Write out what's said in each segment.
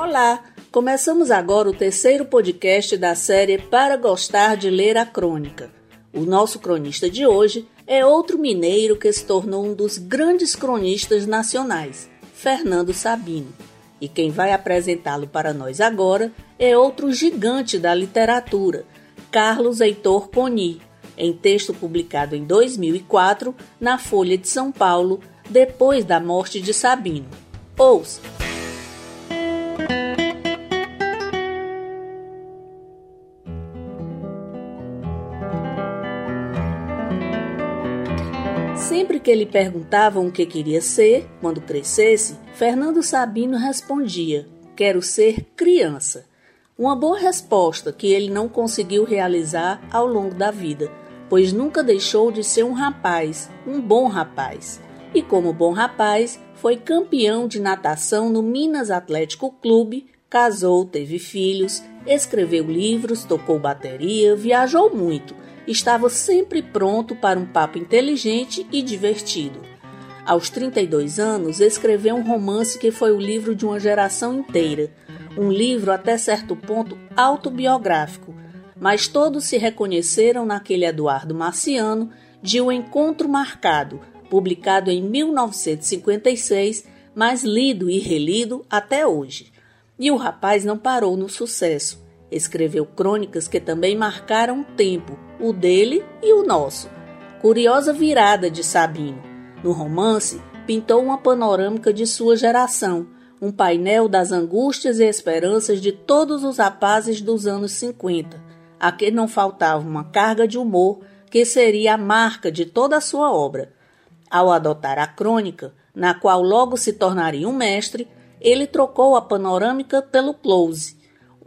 Olá! Começamos agora o terceiro podcast da série Para Gostar de Ler a Crônica. O nosso cronista de hoje é outro mineiro que se tornou um dos grandes cronistas nacionais, Fernando Sabino. E quem vai apresentá-lo para nós agora é outro gigante da literatura, Carlos Heitor Coni, em texto publicado em 2004 na Folha de São Paulo, depois da morte de Sabino. Ouça! Que lhe perguntavam o que queria ser quando crescesse, Fernando Sabino respondia: Quero ser criança. Uma boa resposta que ele não conseguiu realizar ao longo da vida, pois nunca deixou de ser um rapaz, um bom rapaz. E como bom rapaz, foi campeão de natação no Minas Atlético Clube, casou, teve filhos, escreveu livros, tocou bateria, viajou muito estava sempre pronto para um papo inteligente e divertido. Aos 32 anos, escreveu um romance que foi o livro de uma geração inteira, um livro até certo ponto autobiográfico, mas todos se reconheceram naquele Eduardo Marciano de O Encontro Marcado, publicado em 1956, mas lido e relido até hoje. E o rapaz não parou no sucesso. Escreveu crônicas que também marcaram o tempo, o dele e o nosso. Curiosa virada de Sabino. No romance, pintou uma panorâmica de sua geração, um painel das angústias e esperanças de todos os rapazes dos anos 50, a que não faltava uma carga de humor que seria a marca de toda a sua obra. Ao adotar a crônica, na qual logo se tornaria um mestre, ele trocou a panorâmica pelo close,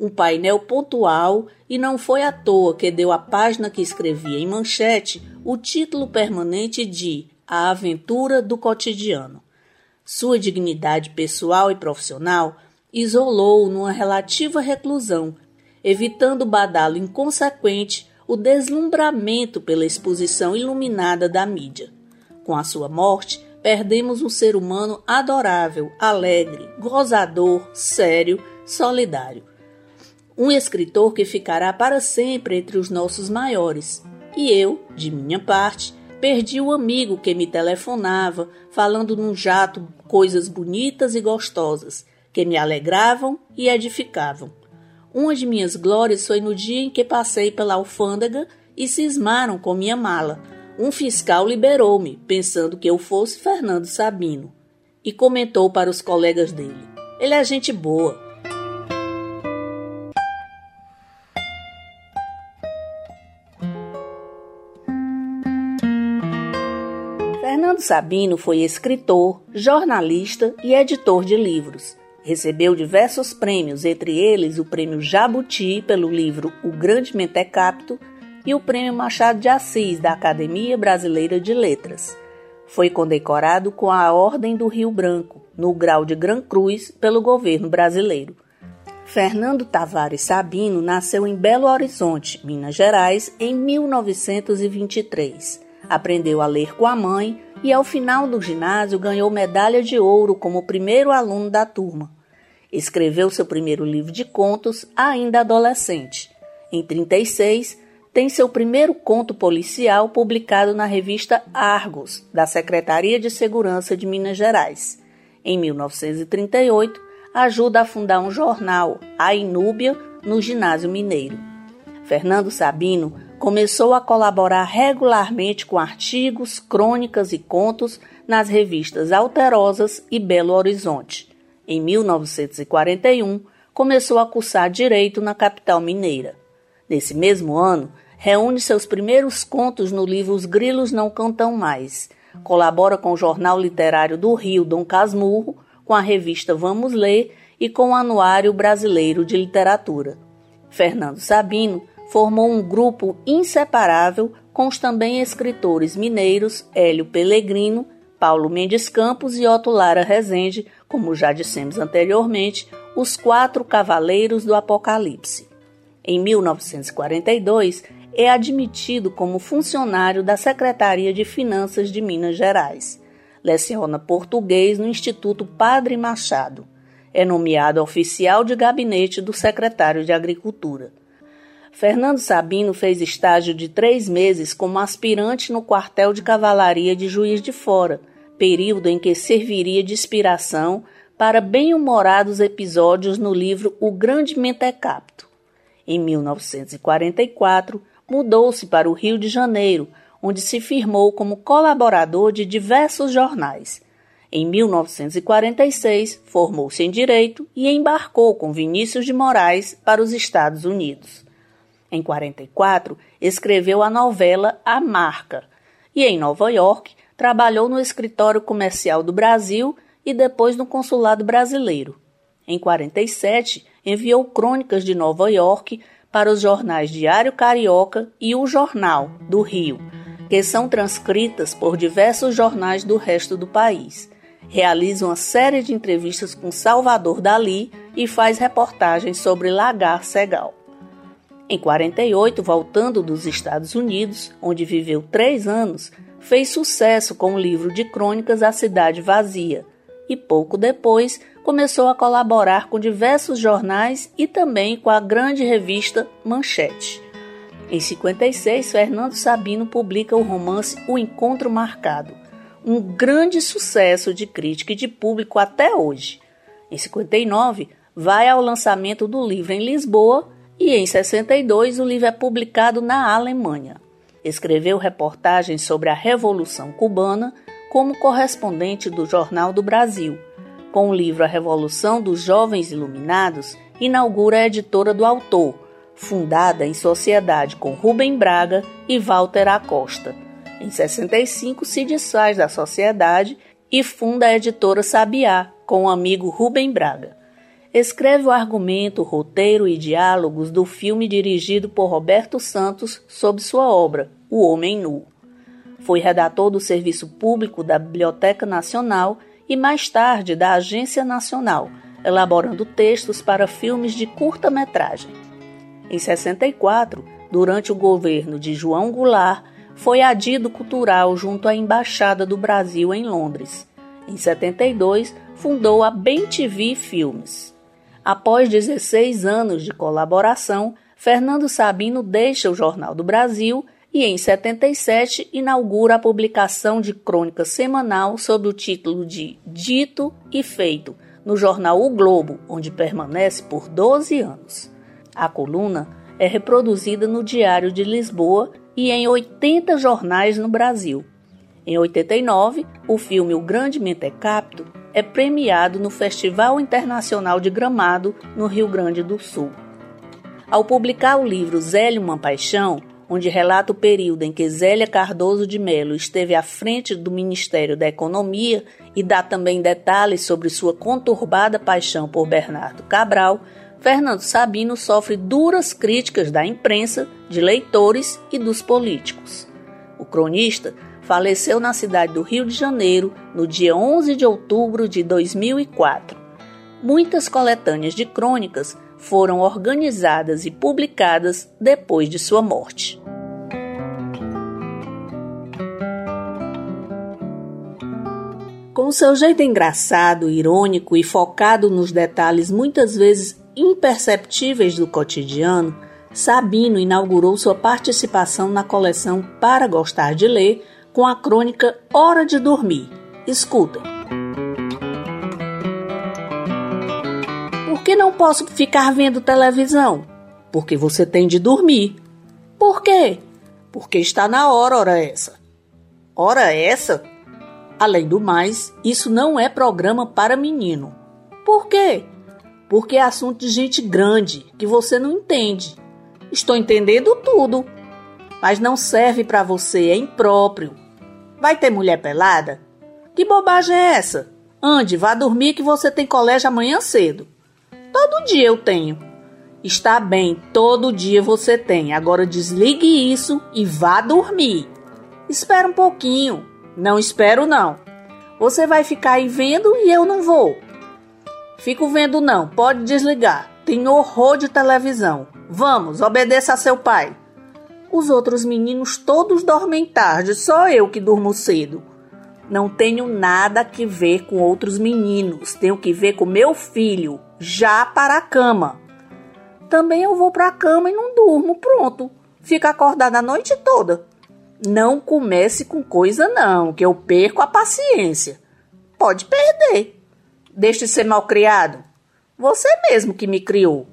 um painel pontual e não foi à toa que deu à página que escrevia em manchete o título permanente de A Aventura do Cotidiano. Sua dignidade pessoal e profissional isolou-o numa relativa reclusão, evitando o badalo inconsequente o deslumbramento pela exposição iluminada da mídia. Com a sua morte, perdemos um ser humano adorável, alegre, gozador, sério, solidário um escritor que ficará para sempre entre os nossos maiores. E eu, de minha parte, perdi o amigo que me telefonava, falando num jato coisas bonitas e gostosas, que me alegravam e edificavam. Uma de minhas glórias foi no dia em que passei pela alfândega e cismaram com minha mala. Um fiscal liberou-me, pensando que eu fosse Fernando Sabino, e comentou para os colegas dele: Ele é gente boa, Sabino foi escritor, jornalista e editor de livros. Recebeu diversos prêmios, entre eles o Prêmio Jabuti pelo livro O Grande Mentecapto e o Prêmio Machado de Assis da Academia Brasileira de Letras. Foi condecorado com a Ordem do Rio Branco, no grau de Gran Cruz, pelo governo brasileiro. Fernando Tavares Sabino nasceu em Belo Horizonte, Minas Gerais, em 1923 aprendeu a ler com a mãe e, ao final do ginásio, ganhou medalha de ouro como primeiro aluno da turma. Escreveu seu primeiro livro de contos ainda adolescente. Em 36, tem seu primeiro conto policial publicado na revista Argos, da Secretaria de Segurança de Minas Gerais. Em 1938, ajuda a fundar um jornal, A Inúbia, no Ginásio Mineiro. Fernando Sabino começou a colaborar regularmente com artigos, crônicas e contos nas revistas Alterosas e Belo Horizonte. Em 1941, começou a cursar direito na capital mineira. Nesse mesmo ano, reúne seus primeiros contos no livro Os Grilos Não Cantam Mais. Colabora com o Jornal Literário do Rio, Dom Casmurro, com a revista Vamos Ler e com o Anuário Brasileiro de Literatura. Fernando Sabino formou um grupo inseparável com os também escritores mineiros Hélio Pellegrino, Paulo Mendes Campos e Otto Lara Rezende, como já dissemos anteriormente, os quatro cavaleiros do Apocalipse. Em 1942, é admitido como funcionário da Secretaria de Finanças de Minas Gerais. Leciona português no Instituto Padre Machado. É nomeado oficial de gabinete do secretário de Agricultura. Fernando Sabino fez estágio de três meses como aspirante no quartel de cavalaria de Juiz de Fora, período em que serviria de inspiração para bem-humorados episódios no livro O Grande Mentecapto. Em 1944, mudou-se para o Rio de Janeiro, onde se firmou como colaborador de diversos jornais. Em 1946, formou-se em Direito e embarcou com Vinícius de Moraes para os Estados Unidos. Em 44, escreveu a novela A Marca e, em Nova York, trabalhou no Escritório Comercial do Brasil e depois no Consulado Brasileiro. Em 47, enviou crônicas de Nova York para os jornais Diário Carioca e O Jornal, do Rio, que são transcritas por diversos jornais do resto do país. Realiza uma série de entrevistas com Salvador Dali e faz reportagens sobre Lagar Segal. Em 48, voltando dos Estados Unidos, onde viveu três anos, fez sucesso com o livro de crônicas A Cidade Vazia e pouco depois começou a colaborar com diversos jornais e também com a grande revista Manchete. Em 56, Fernando Sabino publica o romance O Encontro Marcado, um grande sucesso de crítica e de público até hoje. Em 59, vai ao lançamento do livro em Lisboa e em 62 o livro é publicado na Alemanha. Escreveu reportagens sobre a Revolução Cubana como correspondente do Jornal do Brasil. Com o livro A Revolução dos Jovens Iluminados, inaugura a editora do autor, fundada em sociedade com Rubem Braga e Walter Acosta. Em 65 se desfaz da sociedade e funda a editora Sabiá com o amigo Rubem Braga escreve o argumento, roteiro e diálogos do filme dirigido por Roberto Santos sob sua obra, O Homem Nu. Foi redator do Serviço Público da Biblioteca Nacional e mais tarde da Agência Nacional, elaborando textos para filmes de curta-metragem. Em 64, durante o governo de João Goulart, foi adido cultural junto à Embaixada do Brasil em Londres. Em 72, fundou a Bem TV Filmes. Após 16 anos de colaboração, Fernando Sabino deixa o Jornal do Brasil e, em 77, inaugura a publicação de crônica semanal sob o título de Dito e Feito, no jornal O Globo, onde permanece por 12 anos. A coluna é reproduzida no Diário de Lisboa e em 80 jornais no Brasil. Em 89, o filme O Grande Mentecapto é premiado no Festival Internacional de Gramado, no Rio Grande do Sul. Ao publicar o livro Zélio Uma Paixão, onde relata o período em que Zélia Cardoso de Melo esteve à frente do Ministério da Economia e dá também detalhes sobre sua conturbada paixão por Bernardo Cabral, Fernando Sabino sofre duras críticas da imprensa, de leitores e dos políticos. O cronista faleceu na cidade do Rio de Janeiro no dia 11 de outubro de 2004. Muitas coletâneas de crônicas foram organizadas e publicadas depois de sua morte. Com seu jeito engraçado, irônico e focado nos detalhes muitas vezes imperceptíveis do cotidiano, Sabino inaugurou sua participação na coleção Para Gostar de Ler, com a crônica Hora de Dormir. Escutem. Por que não posso ficar vendo televisão? Porque você tem de dormir. Por quê? Porque está na hora, hora essa. Hora essa? Além do mais, isso não é programa para menino. Por quê? Porque é assunto de gente grande que você não entende. Estou entendendo tudo, mas não serve para você, é impróprio. Vai ter mulher pelada? Que bobagem é essa? Ande, vá dormir que você tem colégio amanhã cedo. Todo dia eu tenho. Está bem, todo dia você tem. Agora desligue isso e vá dormir. Espera um pouquinho. Não espero não. Você vai ficar aí vendo e eu não vou. Fico vendo não, pode desligar. Tem horror de televisão. Vamos, obedeça a seu pai. Os outros meninos todos dormem tarde, só eu que durmo cedo. Não tenho nada que ver com outros meninos. Tenho que ver com meu filho. Já para a cama. Também eu vou para a cama e não durmo. Pronto. Fica acordada a noite toda. Não comece com coisa não, que eu perco a paciência. Pode perder. Deixe de ser malcriado. Você mesmo que me criou.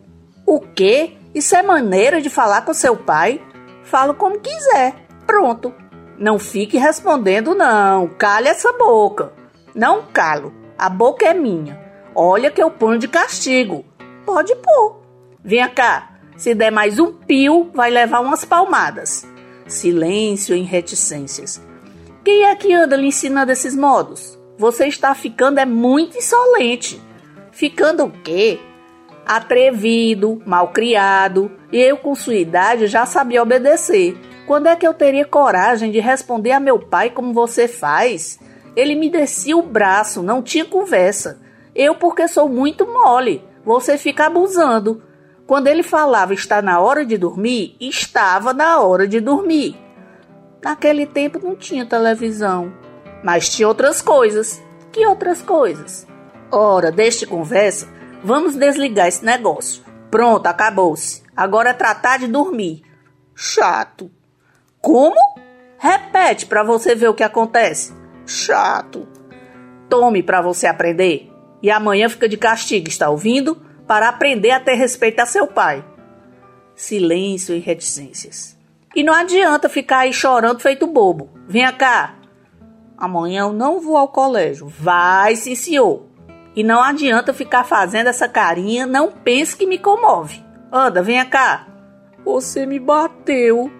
O quê? Isso é maneira de falar com seu pai? Falo como quiser. Pronto. Não fique respondendo, não. Cale essa boca. Não calo. A boca é minha. Olha que eu ponho de castigo. Pode pôr. Venha cá. Se der mais um pio, vai levar umas palmadas. Silêncio em reticências. Quem é que anda lhe ensinando esses modos? Você está ficando é muito insolente. Ficando o quê? Atrevido, malcriado. E eu, com sua idade, já sabia obedecer. Quando é que eu teria coragem de responder a meu pai como você faz? Ele me descia o braço, não tinha conversa. Eu, porque sou muito mole, você fica abusando. Quando ele falava está na hora de dormir, estava na hora de dormir. Naquele tempo não tinha televisão, mas tinha outras coisas. Que outras coisas? Ora, deste conversa, vamos desligar esse negócio. Pronto, acabou-se. Agora é tratar de dormir. Chato. Como? Repete para você ver o que acontece. Chato. Tome para você aprender. E amanhã fica de castigo, está ouvindo? Para aprender a ter respeito a seu pai. Silêncio e reticências. E não adianta ficar aí chorando feito bobo. Venha cá. Amanhã eu não vou ao colégio. Vai, sim, senhor. E não adianta ficar fazendo essa carinha, não pense que me comove. Anda, venha cá. Você me bateu.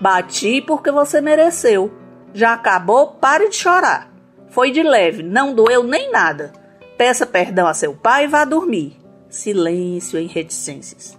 Bati porque você mereceu. Já acabou, pare de chorar. Foi de leve, não doeu nem nada. Peça perdão a seu pai e vá dormir. Silêncio em reticências.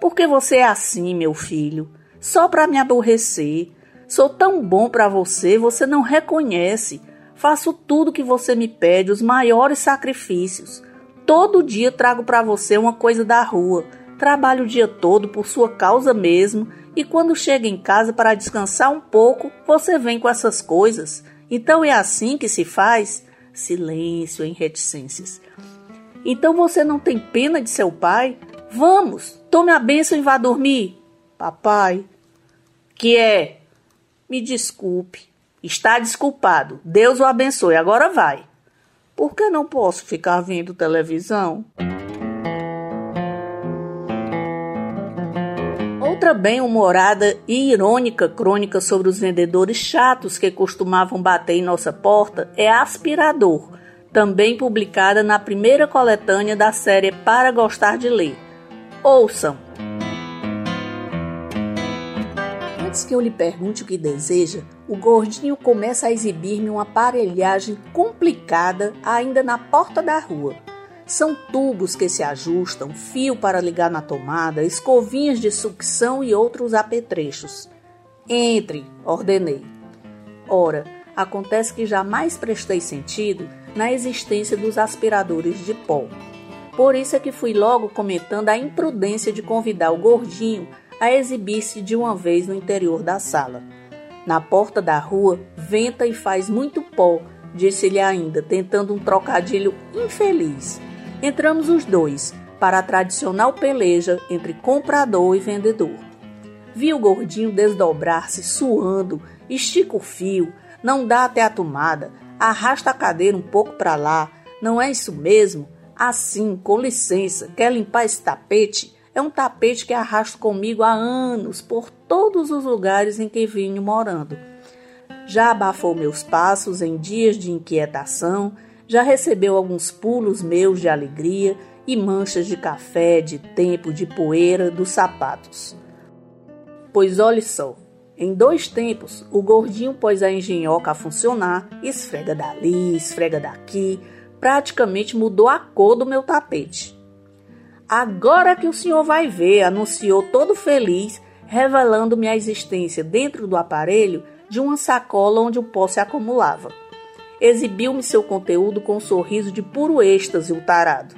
Por que você é assim, meu filho? Só para me aborrecer. Sou tão bom para você, você não reconhece. Faço tudo que você me pede, os maiores sacrifícios. Todo dia trago para você uma coisa da rua. Trabalho o dia todo por sua causa mesmo e quando chega em casa para descansar um pouco, você vem com essas coisas. Então é assim que se faz? Silêncio em reticências. Então você não tem pena de seu pai? Vamos, tome a bênção e vá dormir. Papai, que é? Me desculpe. Está desculpado. Deus o abençoe. Agora vai. Por que não posso ficar vendo televisão? Outra bem-humorada e irônica crônica sobre os vendedores chatos que costumavam bater em nossa porta é Aspirador, também publicada na primeira coletânea da série Para Gostar de Ler. Ouçam! Antes que eu lhe pergunte o que deseja, o gordinho começa a exibir-me uma aparelhagem complicada ainda na porta da rua. São tubos que se ajustam, fio para ligar na tomada, escovinhas de sucção e outros apetrechos. Entre, ordenei. Ora, acontece que jamais prestei sentido na existência dos aspiradores de pó. Por isso é que fui logo comentando a imprudência de convidar o gordinho a exibir-se de uma vez no interior da sala. Na porta da rua, venta e faz muito pó, disse-lhe ainda, tentando um trocadilho infeliz. Entramos os dois para a tradicional peleja entre comprador e vendedor. Vi o gordinho desdobrar-se, suando, estica o fio, não dá até a tomada, arrasta a cadeira um pouco para lá. Não é isso mesmo? Assim, com licença, quer limpar esse tapete? É um tapete que arrasto comigo há anos por todos os lugares em que vinho morando. Já abafou meus passos em dias de inquietação, já recebeu alguns pulos meus de alegria e manchas de café, de tempo, de poeira dos sapatos. Pois olhe só, em dois tempos, o gordinho pôs a engenhoca a funcionar, esfrega dali, esfrega daqui, praticamente mudou a cor do meu tapete. Agora que o senhor vai ver, anunciou todo feliz, revelando-me a existência dentro do aparelho de uma sacola onde o pó se acumulava exibiu-me seu conteúdo com um sorriso de puro êxtase, o tarado.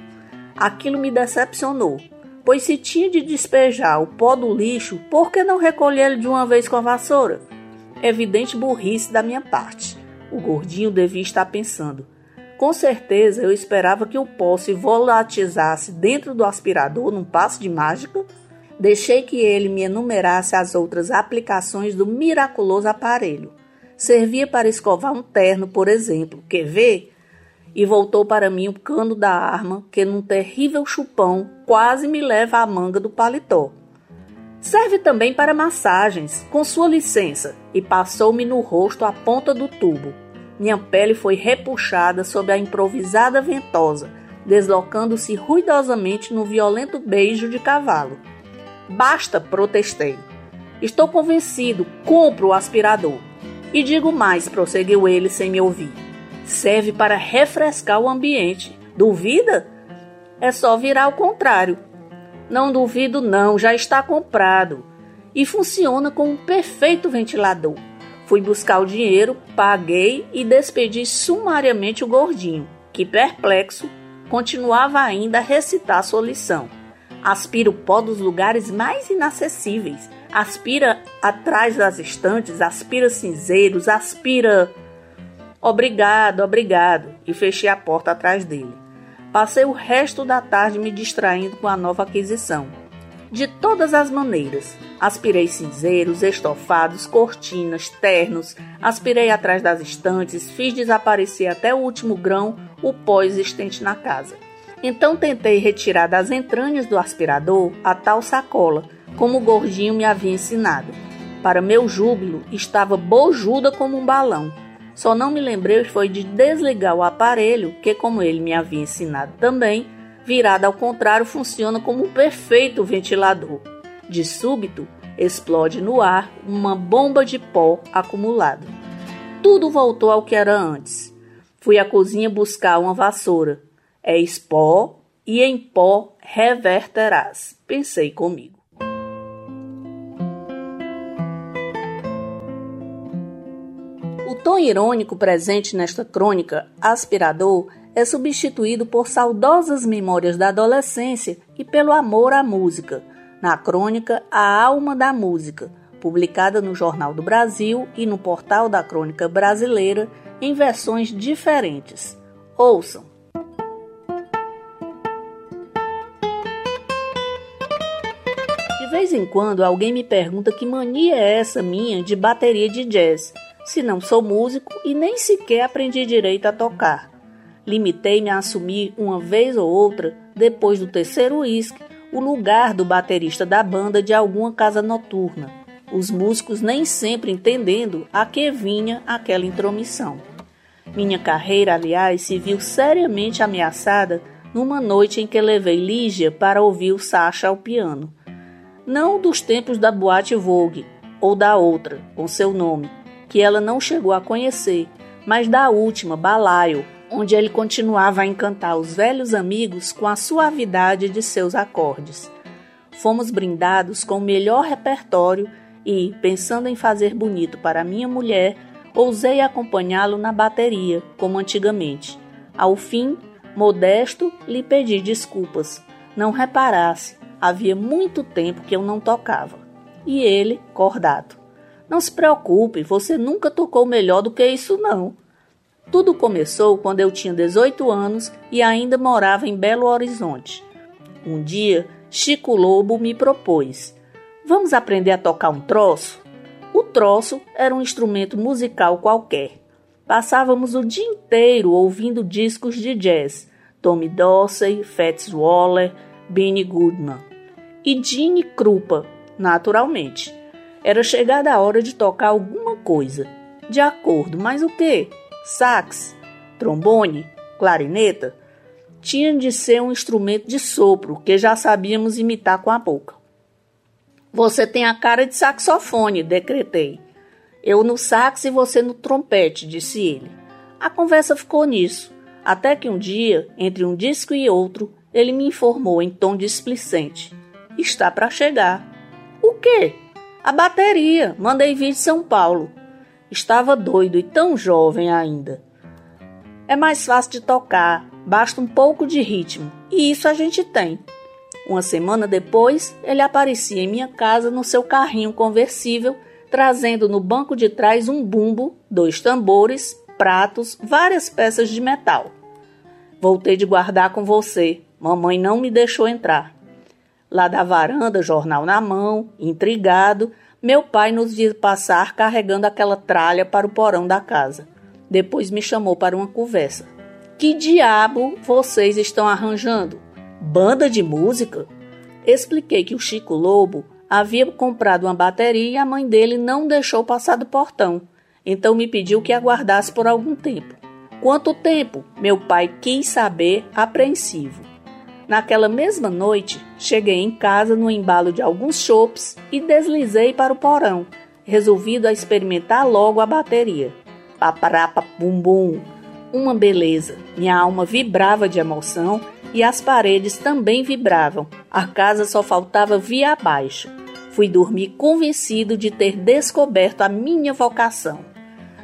Aquilo me decepcionou, pois se tinha de despejar o pó do lixo, por que não recolhê-lo de uma vez com a vassoura? Evidente burrice da minha parte. O gordinho devia estar pensando. Com certeza eu esperava que o pó se volatizasse dentro do aspirador num passo de mágica. Deixei que ele me enumerasse as outras aplicações do miraculoso aparelho. Servia para escovar um terno, por exemplo. Quer ver? E voltou para mim o cano da arma, que num terrível chupão quase me leva à manga do paletó. Serve também para massagens, com sua licença, e passou-me no rosto a ponta do tubo. Minha pele foi repuxada sob a improvisada ventosa, deslocando-se ruidosamente no violento beijo de cavalo. Basta, protestei. Estou convencido, compro o aspirador. E digo mais, prosseguiu ele sem me ouvir. Serve para refrescar o ambiente. Duvida? É só virar ao contrário. Não duvido, não, já está comprado. E funciona como um perfeito ventilador. Fui buscar o dinheiro, paguei e despedi sumariamente o gordinho, que perplexo continuava ainda a recitar sua lição. Aspira o pó dos lugares mais inacessíveis, aspira atrás das estantes, aspira cinzeiros, aspira. Obrigado, obrigado, e fechei a porta atrás dele. Passei o resto da tarde me distraindo com a nova aquisição. De todas as maneiras, aspirei cinzeiros, estofados, cortinas, ternos, aspirei atrás das estantes, fiz desaparecer até o último grão o pó existente na casa. Então tentei retirar das entranhas do aspirador a tal sacola, como o gordinho me havia ensinado. Para meu júbilo, estava bojuda como um balão só não me lembrei foi de desligar o aparelho, que, como ele me havia ensinado também, virado ao contrário, funciona como um perfeito ventilador. De súbito, explode no ar uma bomba de pó acumulado. Tudo voltou ao que era antes. Fui à cozinha buscar uma vassoura. É pó e em pó reverterás, pensei comigo. tom irônico presente nesta crônica, Aspirador, é substituído por saudosas memórias da adolescência e pelo amor à música, na crônica A Alma da Música, publicada no Jornal do Brasil e no Portal da Crônica Brasileira em versões diferentes. Ouçam! De vez em quando alguém me pergunta que mania é essa minha de bateria de jazz se não sou músico e nem sequer aprendi direito a tocar. Limitei-me a assumir uma vez ou outra, depois do terceiro uísque, o lugar do baterista da banda de alguma casa noturna, os músicos nem sempre entendendo a que vinha aquela intromissão. Minha carreira, aliás, se viu seriamente ameaçada numa noite em que levei Lígia para ouvir o Sacha ao piano. Não dos tempos da boate Vogue, ou da outra, com seu nome, que ela não chegou a conhecer, mas da última, Balaio, onde ele continuava a encantar os velhos amigos com a suavidade de seus acordes. Fomos brindados com o melhor repertório e, pensando em fazer bonito para minha mulher, ousei acompanhá-lo na bateria, como antigamente. Ao fim, modesto, lhe pedi desculpas. Não reparasse, havia muito tempo que eu não tocava. E ele, cordato. Não se preocupe, você nunca tocou melhor do que isso, não. Tudo começou quando eu tinha 18 anos e ainda morava em Belo Horizonte. Um dia, Chico Lobo me propôs: Vamos aprender a tocar um troço? O troço era um instrumento musical qualquer. Passávamos o dia inteiro ouvindo discos de jazz, Tommy Dorsey, Fats Waller, Benny Goodman e Gene Krupa, naturalmente. Era chegada a hora de tocar alguma coisa. De acordo, mas o que? Sax? Trombone? Clarineta? Tinha de ser um instrumento de sopro que já sabíamos imitar com a boca. Você tem a cara de saxofone, decretei. Eu no sax e você no trompete, disse ele. A conversa ficou nisso, até que um dia, entre um disco e outro, ele me informou em tom displicente: Está para chegar. O quê? A bateria, mandei vir de São Paulo. Estava doido e tão jovem ainda. É mais fácil de tocar, basta um pouco de ritmo, e isso a gente tem. Uma semana depois, ele aparecia em minha casa no seu carrinho conversível, trazendo no banco de trás um bumbo, dois tambores, pratos, várias peças de metal. Voltei de guardar com você. Mamãe não me deixou entrar. Lá da varanda, jornal na mão, intrigado, meu pai nos viu passar carregando aquela tralha para o porão da casa. Depois me chamou para uma conversa. Que diabo vocês estão arranjando? Banda de música? Expliquei que o Chico Lobo havia comprado uma bateria e a mãe dele não deixou passar do portão. Então me pediu que aguardasse por algum tempo. Quanto tempo? Meu pai quis saber, apreensivo. Naquela mesma noite, cheguei em casa no embalo de alguns chopes e deslizei para o porão, resolvido a experimentar logo a bateria. Paparapa bum bum. Uma beleza. Minha alma vibrava de emoção e as paredes também vibravam. A casa só faltava via abaixo. Fui dormir convencido de ter descoberto a minha vocação.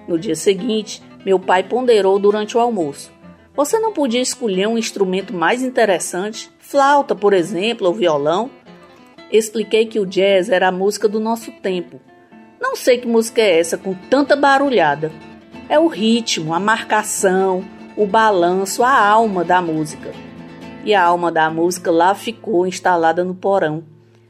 No dia seguinte, meu pai ponderou durante o almoço. Você não podia escolher um instrumento mais interessante? Flauta, por exemplo, ou violão? Expliquei que o jazz era a música do nosso tempo. Não sei que música é essa com tanta barulhada. É o ritmo, a marcação, o balanço, a alma da música. E a alma da música lá ficou instalada no porão.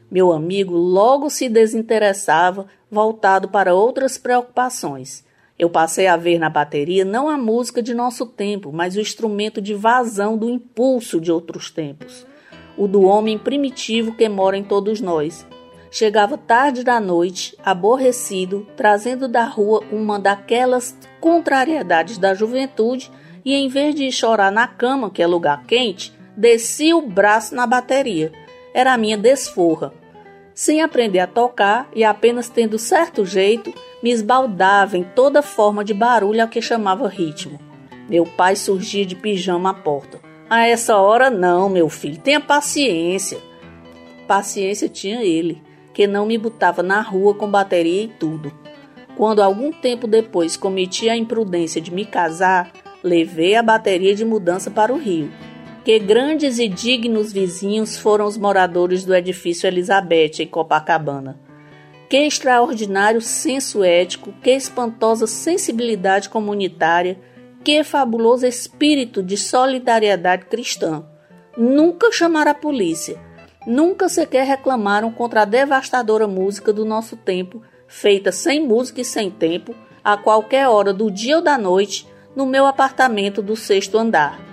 Meu amigo logo se desinteressava, voltado para outras preocupações. Eu passei a ver na bateria não a música de nosso tempo, mas o instrumento de vazão do impulso de outros tempos, o do homem primitivo que mora em todos nós. Chegava tarde da noite, aborrecido, trazendo da rua uma daquelas contrariedades da juventude, e em vez de chorar na cama, que é lugar quente, descia o braço na bateria. Era a minha desforra. Sem aprender a tocar e apenas tendo certo jeito, me esbaldava em toda forma de barulho ao que chamava ritmo. Meu pai surgia de pijama à porta. A essa hora não, meu filho, tenha paciência. Paciência tinha ele, que não me botava na rua com bateria e tudo. Quando algum tempo depois cometi a imprudência de me casar, levei a bateria de mudança para o Rio. Que grandes e dignos vizinhos foram os moradores do edifício Elizabeth em Copacabana. Que extraordinário senso ético, que espantosa sensibilidade comunitária, que fabuloso espírito de solidariedade cristã. Nunca chamaram a polícia, nunca sequer reclamaram contra a devastadora música do nosso tempo, feita sem música e sem tempo, a qualquer hora do dia ou da noite, no meu apartamento do sexto andar.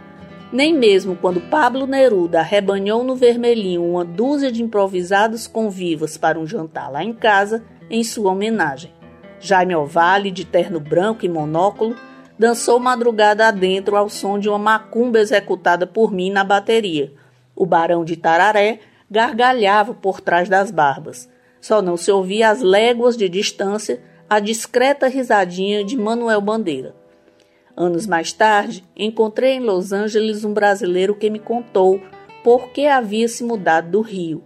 Nem mesmo quando Pablo Neruda arrebanhou no vermelhinho uma dúzia de improvisados convivas para um jantar lá em casa, em sua homenagem. Jaime Ovalle, de terno branco e monóculo, dançou madrugada adentro ao som de uma macumba executada por mim na bateria. O barão de Tararé gargalhava por trás das barbas. Só não se ouvia às léguas de distância a discreta risadinha de Manuel Bandeira. Anos mais tarde, encontrei em Los Angeles um brasileiro que me contou por que havia se mudado do Rio.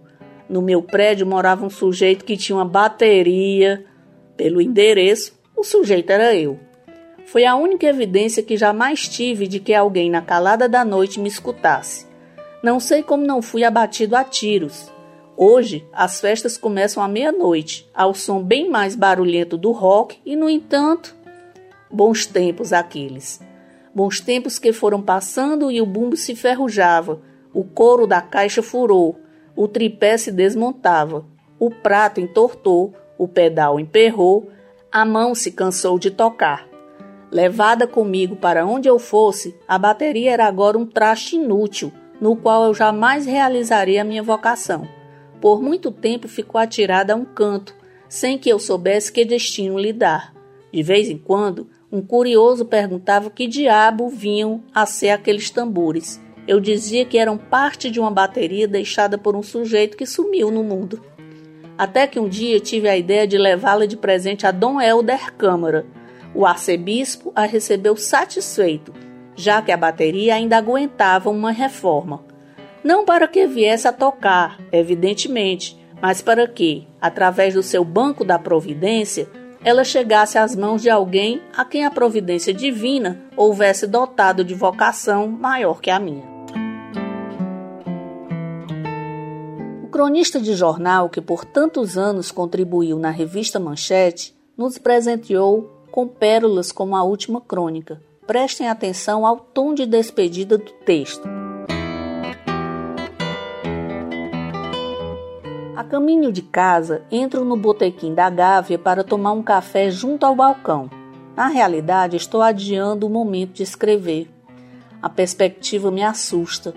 No meu prédio morava um sujeito que tinha uma bateria. Pelo endereço, o sujeito era eu. Foi a única evidência que jamais tive de que alguém na calada da noite me escutasse. Não sei como não fui abatido a tiros. Hoje, as festas começam à meia-noite, ao som bem mais barulhento do rock, e, no entanto, Bons tempos aqueles. Bons tempos que foram passando e o bumbo se ferrujava, o couro da caixa furou, o tripé se desmontava, o prato entortou, o pedal emperrou, a mão se cansou de tocar. Levada comigo para onde eu fosse, a bateria era agora um traste inútil, no qual eu jamais realizaria a minha vocação. Por muito tempo ficou atirada a um canto, sem que eu soubesse que destino lhe dar. De vez em quando, um curioso perguntava que diabo vinham a ser aqueles tambores. Eu dizia que eram parte de uma bateria deixada por um sujeito que sumiu no mundo. Até que um dia tive a ideia de levá-la de presente a Dom Helder Câmara. O arcebispo a recebeu satisfeito, já que a bateria ainda aguentava uma reforma. Não para que viesse a tocar, evidentemente, mas para que, através do seu banco da providência, ela chegasse às mãos de alguém a quem a providência divina houvesse dotado de vocação maior que a minha. O cronista de jornal que por tantos anos contribuiu na revista Manchete nos presenteou com pérolas como a última crônica. Prestem atenção ao tom de despedida do texto. A caminho de casa, entro no botequim da Gávea para tomar um café junto ao balcão. Na realidade, estou adiando o momento de escrever. A perspectiva me assusta.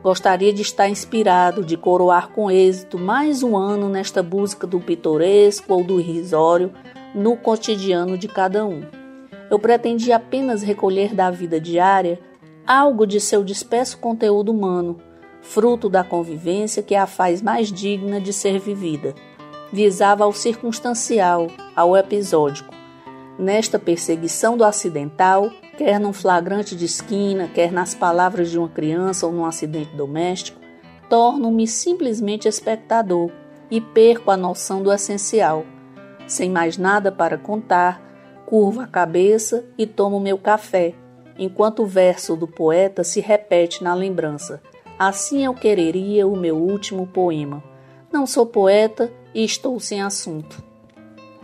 Gostaria de estar inspirado, de coroar com êxito mais um ano nesta busca do pitoresco ou do irrisório no cotidiano de cada um. Eu pretendia apenas recolher da vida diária algo de seu disperso conteúdo humano, fruto da convivência que a faz mais digna de ser vivida. Visava ao circunstancial, ao episódico. Nesta perseguição do acidental, quer num flagrante de esquina, quer nas palavras de uma criança ou num acidente doméstico, torno-me simplesmente espectador e perco a noção do essencial. Sem mais nada para contar, curvo a cabeça e tomo meu café, enquanto o verso do poeta se repete na lembrança. Assim eu quereria o meu último poema. Não sou poeta e estou sem assunto.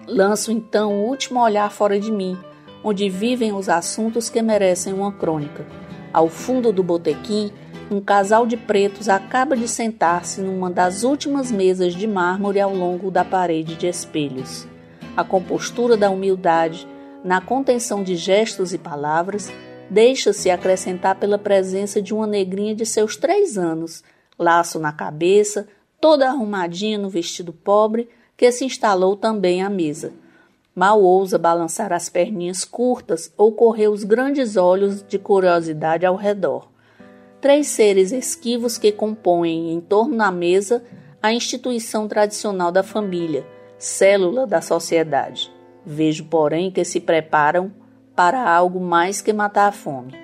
Lanço então o último olhar fora de mim onde vivem os assuntos que merecem uma crônica. Ao fundo do botequim, um casal de pretos acaba de sentar-se numa das últimas mesas de mármore ao longo da parede de espelhos. A compostura da humildade, na contenção de gestos e palavras, deixa-se acrescentar pela presença de uma negrinha de seus três anos, laço na cabeça, toda arrumadinha no vestido pobre, que se instalou também à mesa. Mal ousa balançar as perninhas curtas ou correr os grandes olhos de curiosidade ao redor. Três seres esquivos que compõem em torno da mesa a instituição tradicional da família, célula da sociedade. Vejo, porém, que se preparam para algo mais que matar a fome.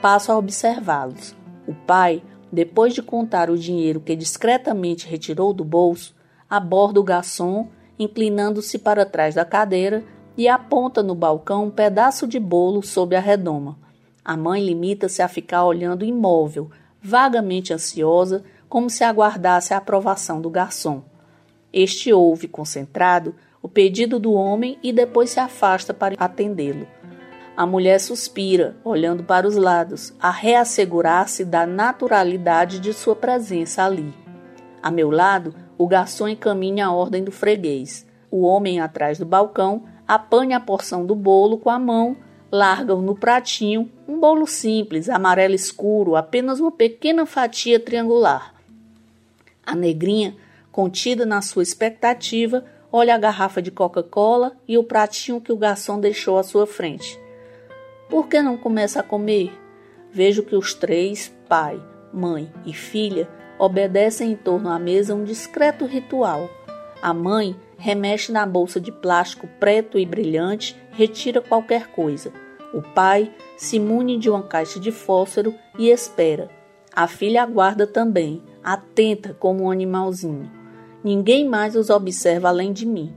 Passo a observá-los. O pai, depois de contar o dinheiro que discretamente retirou do bolso, aborda o garçom inclinando-se para trás da cadeira e aponta no balcão um pedaço de bolo sob a redoma. A mãe limita-se a ficar olhando imóvel, vagamente ansiosa, como se aguardasse a aprovação do garçom. Este ouve, concentrado, o pedido do homem e depois se afasta para atendê-lo. A mulher suspira, olhando para os lados, a reassegurar-se da naturalidade de sua presença ali. A meu lado, o garçom encaminha a ordem do freguês. O homem atrás do balcão apanha a porção do bolo com a mão, larga-o no pratinho, um bolo simples, amarelo escuro, apenas uma pequena fatia triangular. A negrinha, contida na sua expectativa, olha a garrafa de Coca-Cola e o pratinho que o garçom deixou à sua frente. Por que não começa a comer? Vejo que os três, pai, mãe e filha, obedecem em torno à mesa um discreto ritual. A mãe remexe na bolsa de plástico preto e brilhante, retira qualquer coisa. O pai se mune de uma caixa de fósforo e espera. A filha aguarda também, atenta como um animalzinho. Ninguém mais os observa além de mim.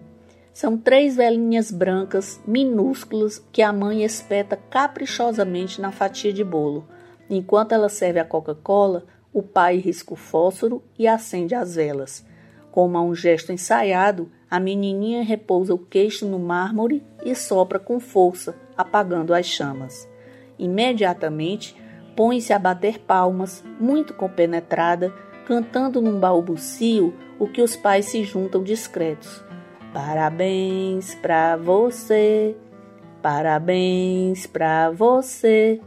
São três velhinhas brancas, minúsculas, que a mãe espeta caprichosamente na fatia de bolo. Enquanto ela serve a Coca-Cola, o pai risca o fósforo e acende as velas. Como a um gesto ensaiado, a menininha repousa o queixo no mármore e sopra com força, apagando as chamas. Imediatamente, põe-se a bater palmas, muito compenetrada, cantando num balbucio o que os pais se juntam discretos. Parabéns para você, parabéns para você.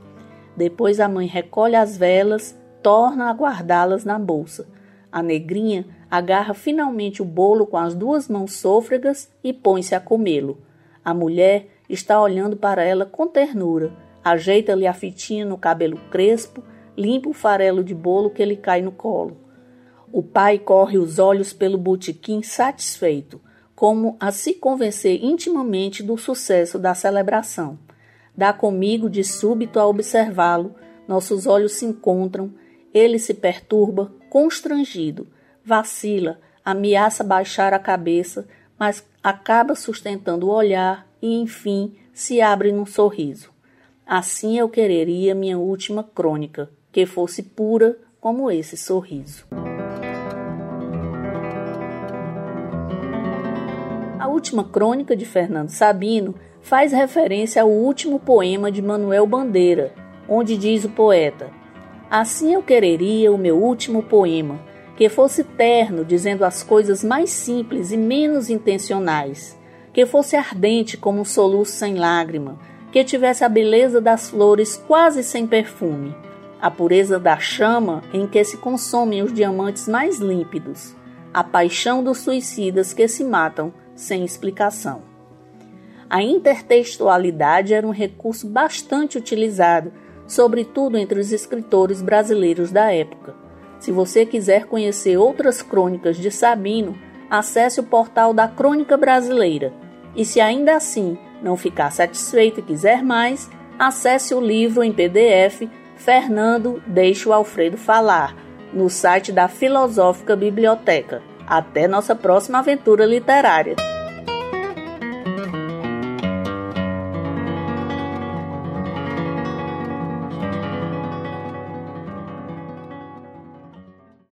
Depois a mãe recolhe as velas torna a guardá-las na bolsa. A negrinha agarra finalmente o bolo com as duas mãos sôfregas e põe-se a comê-lo. A mulher está olhando para ela com ternura, ajeita-lhe a fitinha no cabelo crespo, limpa o farelo de bolo que lhe cai no colo. O pai corre os olhos pelo botequim satisfeito, como a se convencer intimamente do sucesso da celebração. Dá comigo de súbito a observá-lo, nossos olhos se encontram ele se perturba, constrangido, vacila, ameaça baixar a cabeça, mas acaba sustentando o olhar e, enfim, se abre num sorriso. Assim eu quereria minha última crônica, que fosse pura como esse sorriso. Última crônica de Fernando Sabino faz referência ao último poema de Manuel Bandeira, onde diz o poeta: Assim eu quereria o meu último poema, que fosse terno, dizendo as coisas mais simples e menos intencionais, que fosse ardente como um soluço sem lágrima, que tivesse a beleza das flores quase sem perfume, a pureza da chama em que se consomem os diamantes mais límpidos, a paixão dos suicidas que se matam sem explicação. A intertextualidade era um recurso bastante utilizado, sobretudo entre os escritores brasileiros da época. Se você quiser conhecer outras crônicas de Sabino, acesse o portal da Crônica Brasileira. E se ainda assim não ficar satisfeito e quiser mais, acesse o livro em PDF Fernando Deixa o Alfredo Falar, no site da Filosófica Biblioteca. Até nossa próxima aventura literária!